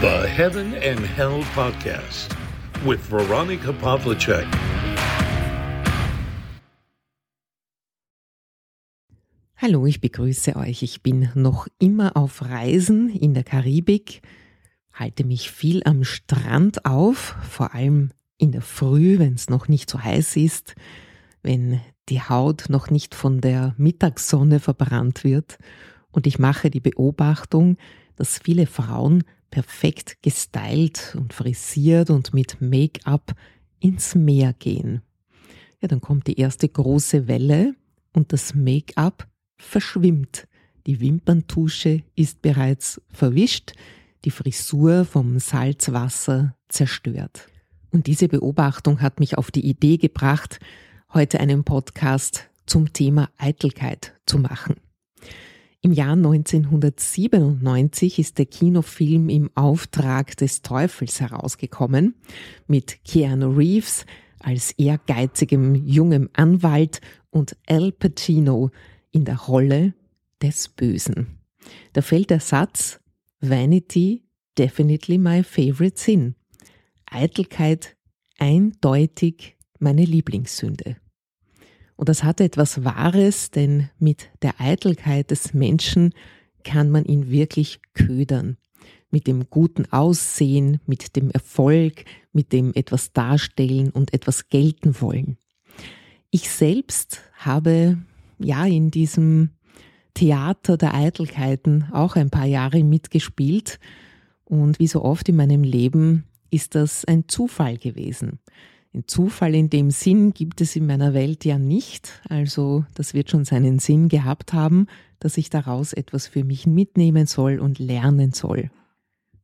The Heaven and Hell Podcast with Veronica Pavlicek. Hallo, ich begrüße euch. Ich bin noch immer auf Reisen in der Karibik, halte mich viel am Strand auf, vor allem in der Früh, wenn es noch nicht so heiß ist, wenn die Haut noch nicht von der Mittagssonne verbrannt wird. Und ich mache die Beobachtung, dass viele Frauen perfekt gestylt und frisiert und mit Make-up ins Meer gehen. Ja, dann kommt die erste große Welle und das Make-up verschwimmt. Die Wimperntusche ist bereits verwischt, die Frisur vom Salzwasser zerstört. Und diese Beobachtung hat mich auf die Idee gebracht, heute einen Podcast zum Thema Eitelkeit zu machen. Im Jahr 1997 ist der Kinofilm im Auftrag des Teufels herausgekommen, mit Keanu Reeves als ehrgeizigem jungem Anwalt und Al Pacino in der Rolle des Bösen. Da fällt der Satz Vanity definitely my favorite sin. Eitelkeit eindeutig meine Lieblingssünde. Und das hat etwas Wahres, denn mit der Eitelkeit des Menschen kann man ihn wirklich ködern. Mit dem guten Aussehen, mit dem Erfolg, mit dem etwas darstellen und etwas gelten wollen. Ich selbst habe ja in diesem Theater der Eitelkeiten auch ein paar Jahre mitgespielt und wie so oft in meinem Leben ist das ein Zufall gewesen. Ein Zufall in dem Sinn gibt es in meiner Welt ja nicht. Also das wird schon seinen Sinn gehabt haben, dass ich daraus etwas für mich mitnehmen soll und lernen soll.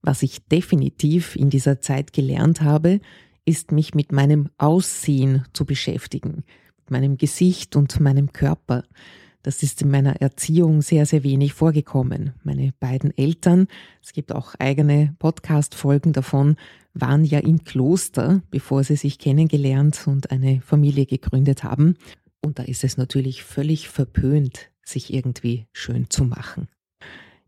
Was ich definitiv in dieser Zeit gelernt habe, ist mich mit meinem Aussehen zu beschäftigen, mit meinem Gesicht und meinem Körper. Das ist in meiner Erziehung sehr, sehr wenig vorgekommen. Meine beiden Eltern, es gibt auch eigene Podcast-Folgen davon, waren ja im Kloster, bevor sie sich kennengelernt und eine Familie gegründet haben. Und da ist es natürlich völlig verpönt, sich irgendwie schön zu machen.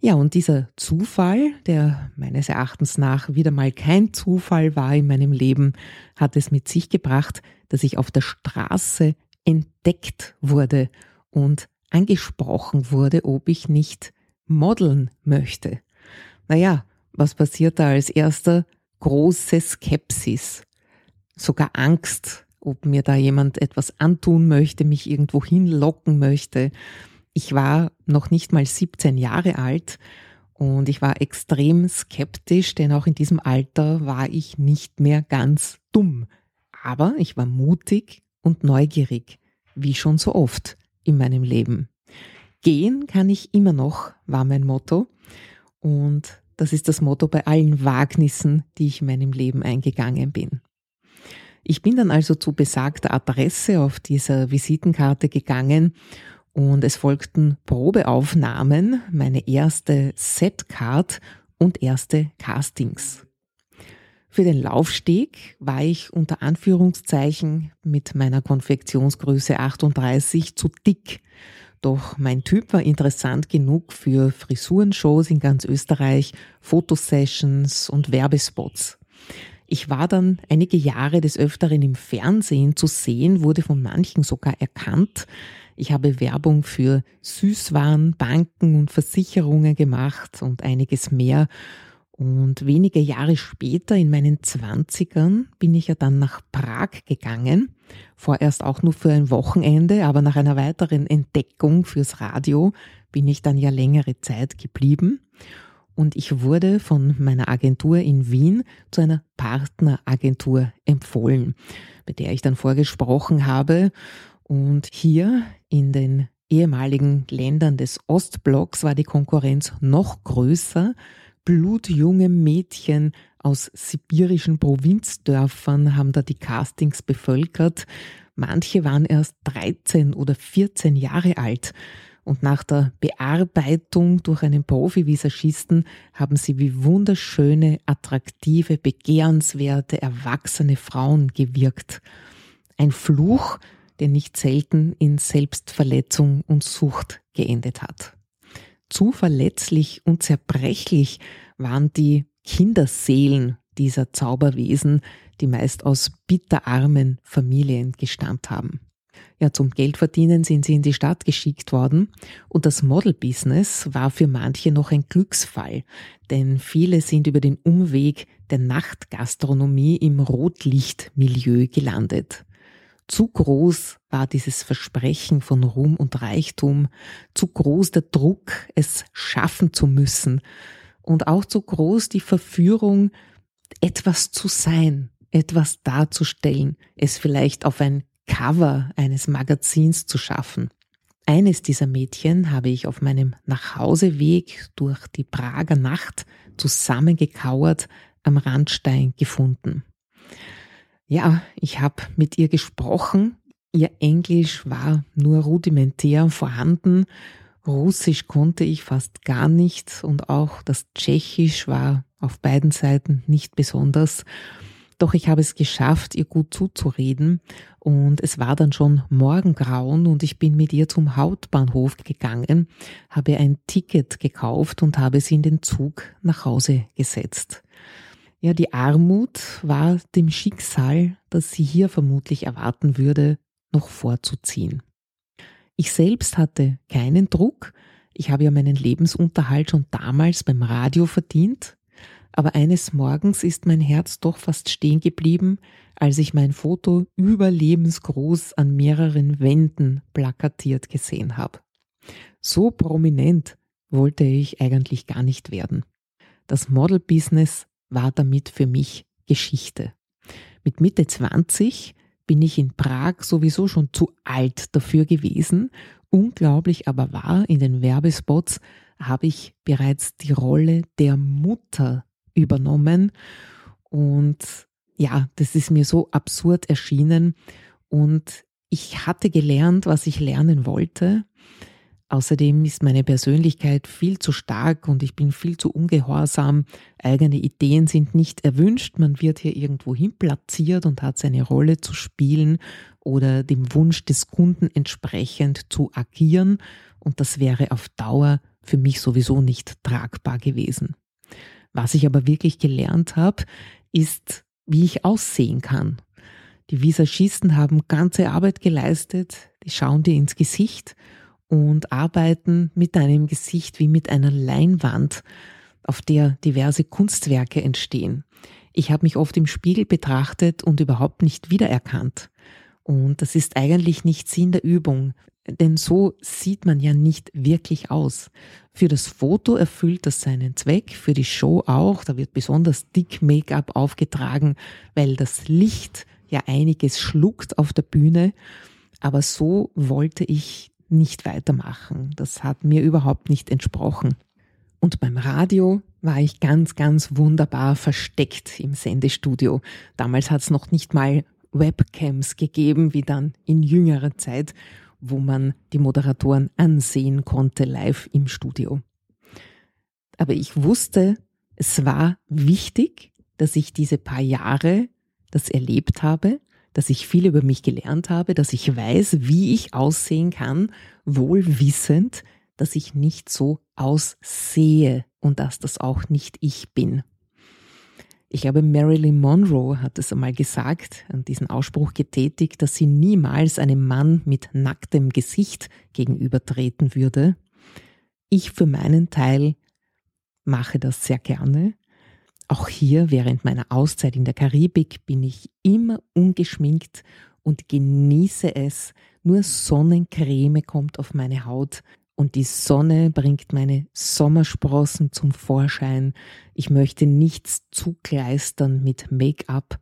Ja, und dieser Zufall, der meines Erachtens nach wieder mal kein Zufall war in meinem Leben, hat es mit sich gebracht, dass ich auf der Straße entdeckt wurde und angesprochen wurde, ob ich nicht modeln möchte. Naja, was passiert da als erster? Große Skepsis, sogar Angst, ob mir da jemand etwas antun möchte, mich irgendwo hinlocken möchte. Ich war noch nicht mal 17 Jahre alt und ich war extrem skeptisch, denn auch in diesem Alter war ich nicht mehr ganz dumm. Aber ich war mutig und neugierig, wie schon so oft in meinem Leben. Gehen kann ich immer noch, war mein Motto. Und das ist das Motto bei allen Wagnissen, die ich in meinem Leben eingegangen bin. Ich bin dann also zu besagter Adresse auf dieser Visitenkarte gegangen und es folgten Probeaufnahmen, meine erste Setcard und erste Castings. Für den Laufsteg war ich unter Anführungszeichen mit meiner Konfektionsgröße 38 zu dick. Doch mein Typ war interessant genug für Frisurenshows in ganz Österreich, Fotosessions und Werbespots. Ich war dann einige Jahre des Öfteren im Fernsehen zu sehen, wurde von manchen sogar erkannt. Ich habe Werbung für Süßwaren, Banken und Versicherungen gemacht und einiges mehr und wenige Jahre später, in meinen Zwanzigern, bin ich ja dann nach Prag gegangen. Vorerst auch nur für ein Wochenende, aber nach einer weiteren Entdeckung fürs Radio bin ich dann ja längere Zeit geblieben. Und ich wurde von meiner Agentur in Wien zu einer Partneragentur empfohlen, bei der ich dann vorgesprochen habe. Und hier in den ehemaligen Ländern des Ostblocks war die Konkurrenz noch größer blutjunge Mädchen aus sibirischen Provinzdörfern haben da die Castings bevölkert. Manche waren erst 13 oder 14 Jahre alt. Und nach der Bearbeitung durch einen Profi-Visagisten haben sie wie wunderschöne, attraktive, begehrenswerte, erwachsene Frauen gewirkt. Ein Fluch, der nicht selten in Selbstverletzung und Sucht geendet hat zu verletzlich und zerbrechlich waren die Kinderseelen dieser Zauberwesen, die meist aus bitterarmen Familien gestammt haben. Ja, zum Geldverdienen sind sie in die Stadt geschickt worden und das Model-Business war für manche noch ein Glücksfall, denn viele sind über den Umweg der Nachtgastronomie im Rotlichtmilieu gelandet. Zu groß war dieses Versprechen von Ruhm und Reichtum, zu groß der Druck, es schaffen zu müssen und auch zu groß die Verführung, etwas zu sein, etwas darzustellen, es vielleicht auf ein Cover eines Magazins zu schaffen. Eines dieser Mädchen habe ich auf meinem Nachhauseweg durch die Prager Nacht zusammengekauert am Randstein gefunden. Ja, ich habe mit ihr gesprochen. Ihr Englisch war nur rudimentär vorhanden. Russisch konnte ich fast gar nicht und auch das Tschechisch war auf beiden Seiten nicht besonders. Doch ich habe es geschafft, ihr gut zuzureden und es war dann schon Morgengrauen und ich bin mit ihr zum Hauptbahnhof gegangen, habe ein Ticket gekauft und habe sie in den Zug nach Hause gesetzt. Ja, die Armut war dem Schicksal, das sie hier vermutlich erwarten würde, noch vorzuziehen. Ich selbst hatte keinen Druck. Ich habe ja meinen Lebensunterhalt schon damals beim Radio verdient. Aber eines Morgens ist mein Herz doch fast stehen geblieben, als ich mein Foto überlebensgroß an mehreren Wänden plakatiert gesehen habe. So prominent wollte ich eigentlich gar nicht werden. Das Model-Business war damit für mich Geschichte. Mit Mitte 20 bin ich in Prag sowieso schon zu alt dafür gewesen. Unglaublich aber war, in den Werbespots habe ich bereits die Rolle der Mutter übernommen. Und ja, das ist mir so absurd erschienen. Und ich hatte gelernt, was ich lernen wollte. Außerdem ist meine Persönlichkeit viel zu stark und ich bin viel zu ungehorsam. Eigene Ideen sind nicht erwünscht. Man wird hier irgendwo hin platziert und hat seine Rolle zu spielen oder dem Wunsch des Kunden entsprechend zu agieren. Und das wäre auf Dauer für mich sowieso nicht tragbar gewesen. Was ich aber wirklich gelernt habe, ist, wie ich aussehen kann. Die Visagisten haben ganze Arbeit geleistet, die schauen dir ins Gesicht und arbeiten mit deinem Gesicht wie mit einer Leinwand, auf der diverse Kunstwerke entstehen. Ich habe mich oft im Spiegel betrachtet und überhaupt nicht wiedererkannt. Und das ist eigentlich nicht Sinn der Übung, denn so sieht man ja nicht wirklich aus. Für das Foto erfüllt das seinen Zweck, für die Show auch, da wird besonders dick Make-up aufgetragen, weil das Licht ja einiges schluckt auf der Bühne. Aber so wollte ich nicht weitermachen. Das hat mir überhaupt nicht entsprochen. Und beim Radio war ich ganz, ganz wunderbar versteckt im Sendestudio. Damals hat es noch nicht mal Webcams gegeben, wie dann in jüngerer Zeit, wo man die Moderatoren ansehen konnte live im Studio. Aber ich wusste, es war wichtig, dass ich diese paar Jahre das erlebt habe dass ich viel über mich gelernt habe, dass ich weiß, wie ich aussehen kann, wohl wissend, dass ich nicht so aussehe und dass das auch nicht ich bin. Ich glaube, Marilyn Monroe hat es einmal gesagt diesen Ausspruch getätigt, dass sie niemals einem Mann mit nacktem Gesicht gegenübertreten würde. Ich für meinen Teil mache das sehr gerne auch hier während meiner Auszeit in der Karibik bin ich immer ungeschminkt und genieße es. Nur Sonnencreme kommt auf meine Haut und die Sonne bringt meine Sommersprossen zum Vorschein. Ich möchte nichts zukleistern mit Make-up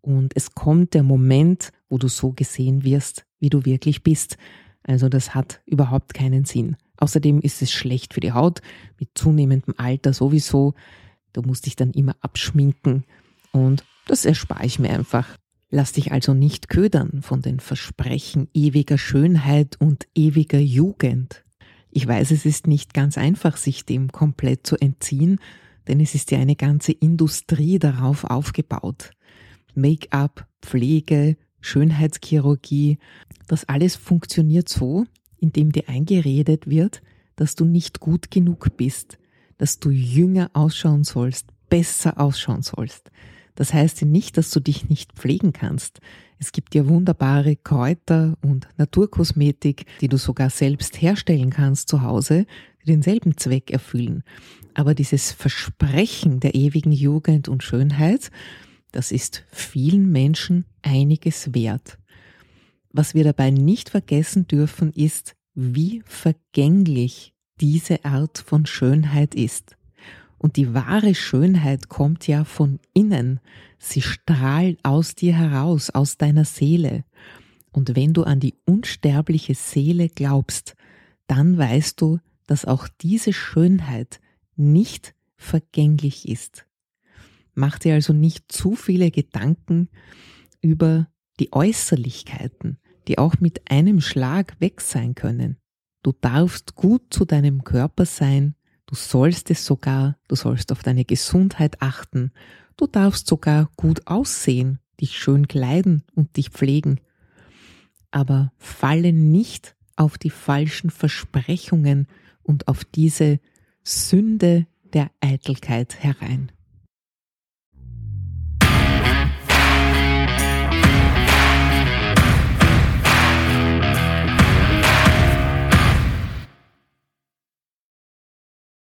und es kommt der Moment, wo du so gesehen wirst, wie du wirklich bist. Also das hat überhaupt keinen Sinn. Außerdem ist es schlecht für die Haut, mit zunehmendem Alter sowieso. Du musst dich dann immer abschminken und das erspare ich mir einfach. Lass dich also nicht ködern von den Versprechen ewiger Schönheit und ewiger Jugend. Ich weiß, es ist nicht ganz einfach, sich dem komplett zu entziehen, denn es ist ja eine ganze Industrie darauf aufgebaut. Make-up, Pflege, Schönheitschirurgie, das alles funktioniert so, indem dir eingeredet wird, dass du nicht gut genug bist, dass du jünger ausschauen sollst, besser ausschauen sollst. Das heißt nicht, dass du dich nicht pflegen kannst. Es gibt ja wunderbare Kräuter und Naturkosmetik, die du sogar selbst herstellen kannst zu Hause, die denselben Zweck erfüllen. Aber dieses Versprechen der ewigen Jugend und Schönheit, das ist vielen Menschen einiges wert. Was wir dabei nicht vergessen dürfen, ist, wie vergänglich diese Art von Schönheit ist. Und die wahre Schönheit kommt ja von innen. Sie strahlt aus dir heraus, aus deiner Seele. Und wenn du an die unsterbliche Seele glaubst, dann weißt du, dass auch diese Schönheit nicht vergänglich ist. Mach dir also nicht zu viele Gedanken über die Äußerlichkeiten, die auch mit einem Schlag weg sein können. Du darfst gut zu deinem Körper sein, du sollst es sogar, du sollst auf deine Gesundheit achten, du darfst sogar gut aussehen, dich schön kleiden und dich pflegen. Aber falle nicht auf die falschen Versprechungen und auf diese Sünde der Eitelkeit herein.